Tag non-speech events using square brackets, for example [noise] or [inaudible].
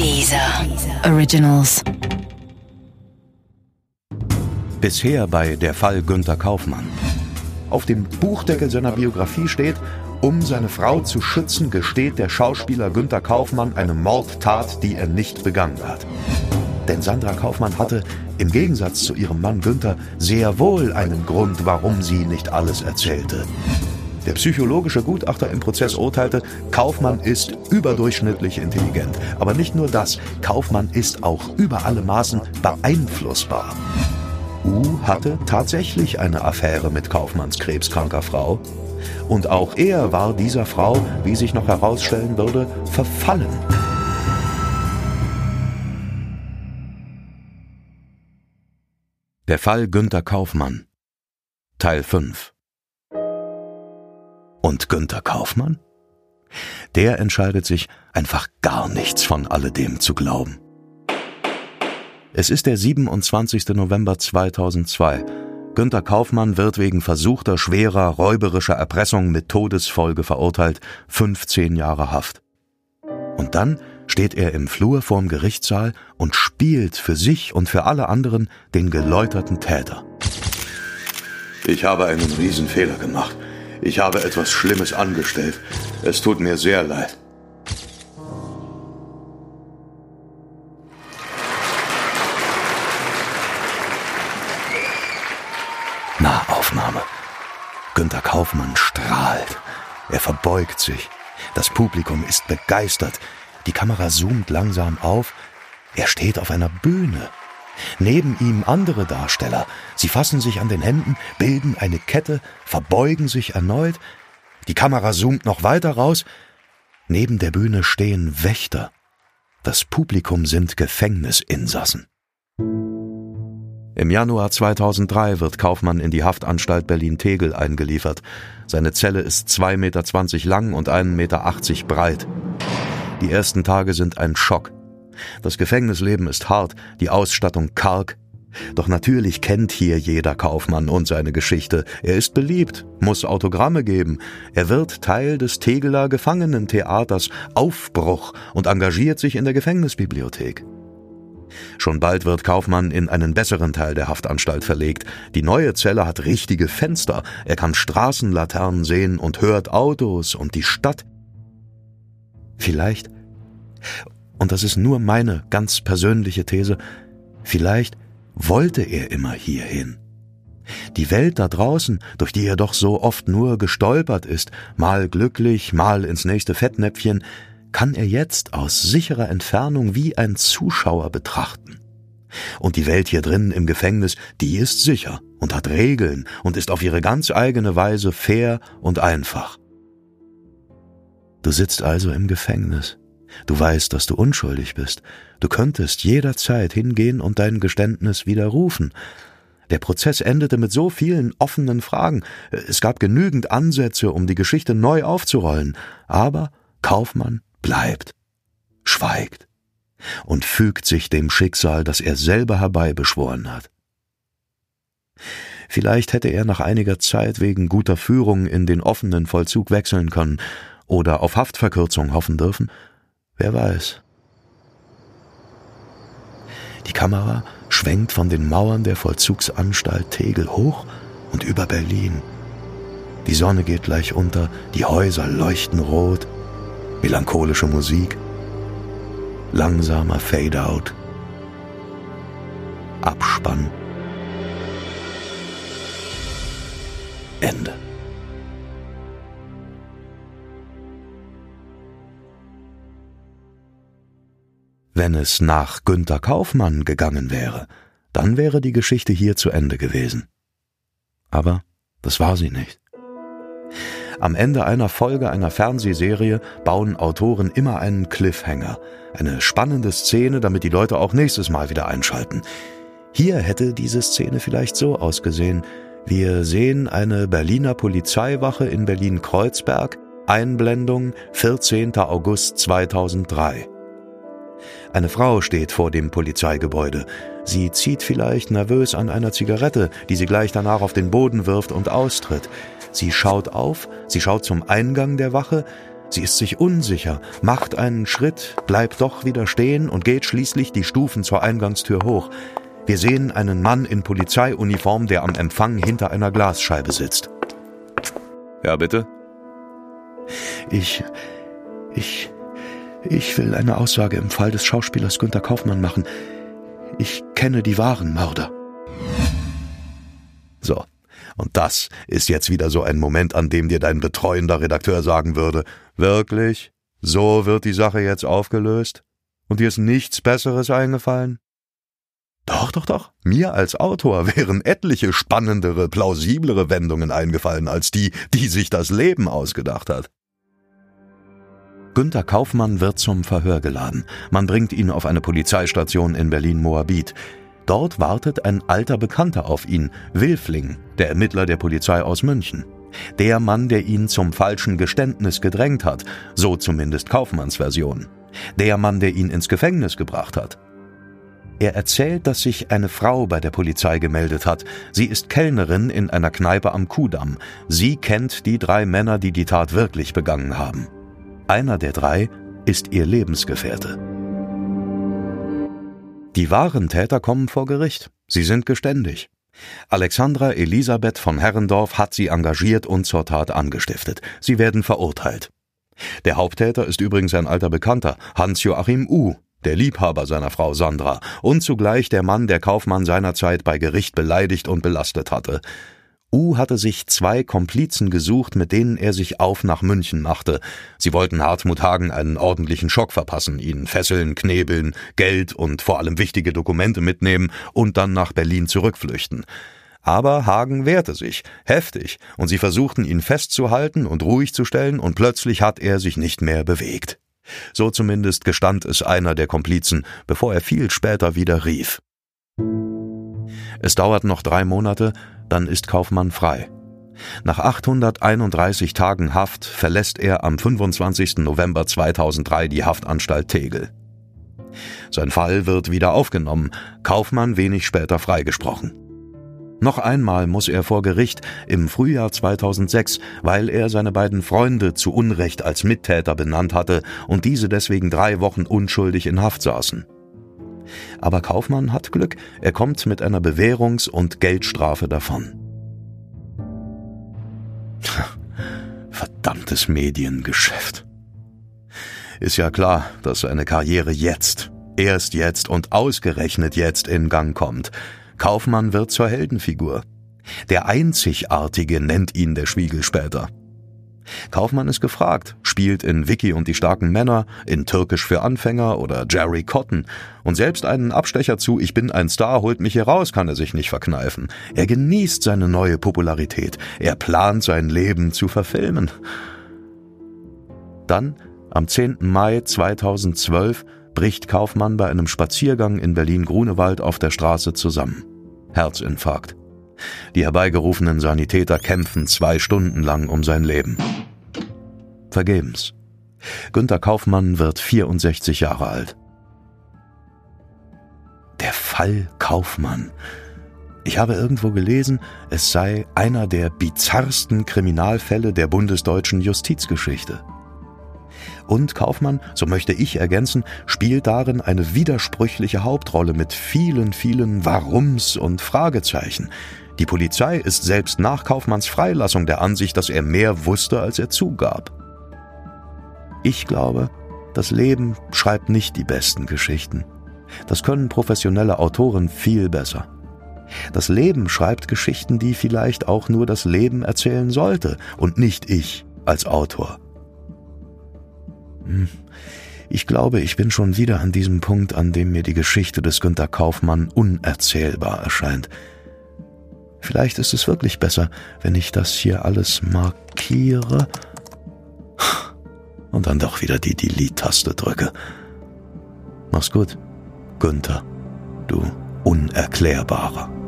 Dieser Originals. Bisher bei Der Fall Günter Kaufmann. Auf dem Buchdeckel seiner Biografie steht, um seine Frau zu schützen, gesteht der Schauspieler Günter Kaufmann eine Mordtat, die er nicht begangen hat. Denn Sandra Kaufmann hatte, im Gegensatz zu ihrem Mann Günther, sehr wohl einen Grund, warum sie nicht alles erzählte. Der psychologische Gutachter im Prozess urteilte, Kaufmann ist überdurchschnittlich intelligent. Aber nicht nur das, Kaufmann ist auch über alle Maßen beeinflussbar. U hatte tatsächlich eine Affäre mit Kaufmanns krebskranker Frau. Und auch er war dieser Frau, wie sich noch herausstellen würde, verfallen. Der Fall Günter Kaufmann Teil 5 Und Günter Kaufmann? Der entscheidet sich, einfach gar nichts von alledem zu glauben. Es ist der 27. November 2002. Günter Kaufmann wird wegen versuchter schwerer räuberischer Erpressung mit Todesfolge verurteilt, 15 Jahre Haft. Und dann steht er im Flur vorm Gerichtssaal und spielt für sich und für alle anderen den geläuterten Täter. Ich habe einen Riesenfehler gemacht. Ich habe etwas Schlimmes angestellt. Es tut mir sehr leid. Nahaufnahme. Günter Kaufmann strahlt. Er verbeugt sich. Das Publikum ist begeistert. Die Kamera zoomt langsam auf. Er steht auf einer Bühne. Neben ihm andere Darsteller. Sie fassen sich an den Händen, bilden eine Kette, verbeugen sich erneut. Die Kamera zoomt noch weiter raus. Neben der Bühne stehen Wächter. Das Publikum sind Gefängnisinsassen. Im Januar 2003 wird Kaufmann in die Haftanstalt Berlin-Tegel eingeliefert. Seine Zelle ist 2,20 Meter lang und 1,80 Meter breit. Die ersten Tage sind ein Schock. Das Gefängnisleben ist hart, die Ausstattung karg. Doch natürlich kennt hier jeder Kaufmann und seine Geschichte. Er ist beliebt, muss Autogramme geben. Er wird Teil des Tegeler Gefangenentheaters Aufbruch und engagiert sich in der Gefängnisbibliothek. Schon bald wird Kaufmann in einen besseren Teil der Haftanstalt verlegt. Die neue Zelle hat richtige Fenster. Er kann Straßenlaternen sehen und hört Autos und die Stadt. Vielleicht, und das ist nur meine ganz persönliche These, vielleicht wollte er immer hierhin. Die Welt da draußen, durch die er doch so oft nur gestolpert ist, mal glücklich, mal ins nächste Fettnäpfchen, kann er jetzt aus sicherer Entfernung wie ein Zuschauer betrachten. Und die Welt hier drinnen im Gefängnis, die ist sicher und hat Regeln und ist auf ihre ganz eigene Weise fair und einfach. Du sitzt also im Gefängnis. Du weißt, dass du unschuldig bist. Du könntest jederzeit hingehen und dein Geständnis widerrufen. Der Prozess endete mit so vielen offenen Fragen. Es gab genügend Ansätze, um die Geschichte neu aufzurollen. Aber Kaufmann bleibt, schweigt und fügt sich dem Schicksal, das er selber herbeibeschworen hat. Vielleicht hätte er nach einiger Zeit wegen guter Führung in den offenen Vollzug wechseln können oder auf Haftverkürzung hoffen dürfen. Wer weiß. Die Kamera schwenkt von den Mauern der Vollzugsanstalt Tegel hoch und über Berlin. Die Sonne geht gleich unter, die Häuser leuchten rot, melancholische Musik, langsamer Fade-out, Abspann, Ende. Wenn es nach Günter Kaufmann gegangen wäre, dann wäre die Geschichte hier zu Ende gewesen. Aber das war sie nicht. Am Ende einer Folge einer Fernsehserie bauen Autoren immer einen Cliffhanger, eine spannende Szene, damit die Leute auch nächstes Mal wieder einschalten. Hier hätte diese Szene vielleicht so ausgesehen. Wir sehen eine Berliner Polizeiwache in Berlin-Kreuzberg, Einblendung 14. August 2003. Eine Frau steht vor dem Polizeigebäude. Sie zieht vielleicht nervös an einer Zigarette, die sie gleich danach auf den Boden wirft und austritt. Sie schaut auf, sie schaut zum Eingang der Wache, Sie ist sich unsicher, macht einen Schritt, bleibt doch wieder stehen und geht schließlich die Stufen zur Eingangstür hoch. Wir sehen einen Mann in Polizeiuniform, der am Empfang hinter einer Glasscheibe sitzt. Ja, bitte? Ich. Ich. Ich will eine Aussage im Fall des Schauspielers Günter Kaufmann machen. Ich kenne die wahren Mörder. So. Und das ist jetzt wieder so ein Moment, an dem dir dein betreuender Redakteur sagen würde, wirklich? So wird die Sache jetzt aufgelöst? Und dir ist nichts Besseres eingefallen? Doch, doch, doch. Mir als Autor [laughs] wären etliche spannendere, plausiblere Wendungen eingefallen als die, die sich das Leben ausgedacht hat. Günter Kaufmann wird zum Verhör geladen. Man bringt ihn auf eine Polizeistation in Berlin-Moabit. Dort wartet ein alter Bekannter auf ihn, Wilfling, der Ermittler der Polizei aus München. Der Mann, der ihn zum falschen Geständnis gedrängt hat, so zumindest Kaufmanns Version. Der Mann, der ihn ins Gefängnis gebracht hat. Er erzählt, dass sich eine Frau bei der Polizei gemeldet hat. Sie ist Kellnerin in einer Kneipe am Kudamm. Sie kennt die drei Männer, die die Tat wirklich begangen haben. Einer der drei ist ihr Lebensgefährte. Die wahren Täter kommen vor Gericht. Sie sind geständig. Alexandra Elisabeth von Herrendorf hat sie engagiert und zur Tat angestiftet. Sie werden verurteilt. Der Haupttäter ist übrigens ein alter Bekannter, Hans-Joachim U., der Liebhaber seiner Frau Sandra und zugleich der Mann, der Kaufmann seinerzeit bei Gericht beleidigt und belastet hatte. U hatte sich zwei Komplizen gesucht, mit denen er sich auf nach München machte. Sie wollten Hartmut Hagen einen ordentlichen Schock verpassen, ihn fesseln, knebeln, Geld und vor allem wichtige Dokumente mitnehmen und dann nach Berlin zurückflüchten. Aber Hagen wehrte sich, heftig, und sie versuchten ihn festzuhalten und ruhig zu stellen, und plötzlich hat er sich nicht mehr bewegt. So zumindest gestand es einer der Komplizen, bevor er viel später wieder rief. Es dauert noch drei Monate, dann ist Kaufmann frei. Nach 831 Tagen Haft verlässt er am 25. November 2003 die Haftanstalt Tegel. Sein Fall wird wieder aufgenommen, Kaufmann wenig später freigesprochen. Noch einmal muss er vor Gericht im Frühjahr 2006, weil er seine beiden Freunde zu Unrecht als Mittäter benannt hatte und diese deswegen drei Wochen unschuldig in Haft saßen. Aber Kaufmann hat Glück, er kommt mit einer Bewährungs- und Geldstrafe davon. [laughs] Verdammtes Mediengeschäft. Ist ja klar, dass seine Karriere jetzt, erst jetzt und ausgerechnet jetzt in Gang kommt. Kaufmann wird zur Heldenfigur. Der Einzigartige nennt ihn der Spiegel später. Kaufmann ist gefragt, spielt in Vicky und die starken Männer, in Türkisch für Anfänger oder Jerry Cotton. Und selbst einen Abstecher zu Ich bin ein Star holt mich hier raus, kann er sich nicht verkneifen. Er genießt seine neue Popularität. Er plant sein Leben zu verfilmen. Dann, am 10. Mai 2012, bricht Kaufmann bei einem Spaziergang in Berlin-Grunewald auf der Straße zusammen. Herzinfarkt. Die herbeigerufenen Sanitäter kämpfen zwei Stunden lang um sein Leben. Vergebens. Günter Kaufmann wird 64 Jahre alt. Der Fall Kaufmann. Ich habe irgendwo gelesen, es sei einer der bizarrsten Kriminalfälle der bundesdeutschen Justizgeschichte. Und Kaufmann, so möchte ich ergänzen, spielt darin eine widersprüchliche Hauptrolle mit vielen, vielen Warums und Fragezeichen, die Polizei ist selbst nach Kaufmanns Freilassung der Ansicht, dass er mehr wusste, als er zugab. Ich glaube, das Leben schreibt nicht die besten Geschichten. Das können professionelle Autoren viel besser. Das Leben schreibt Geschichten, die vielleicht auch nur das Leben erzählen sollte und nicht ich als Autor. Hm. Ich glaube, ich bin schon wieder an diesem Punkt, an dem mir die Geschichte des Günter Kaufmann unerzählbar erscheint. Vielleicht ist es wirklich besser, wenn ich das hier alles markiere und dann doch wieder die Delete-Taste drücke. Mach's gut, Günther, du Unerklärbarer.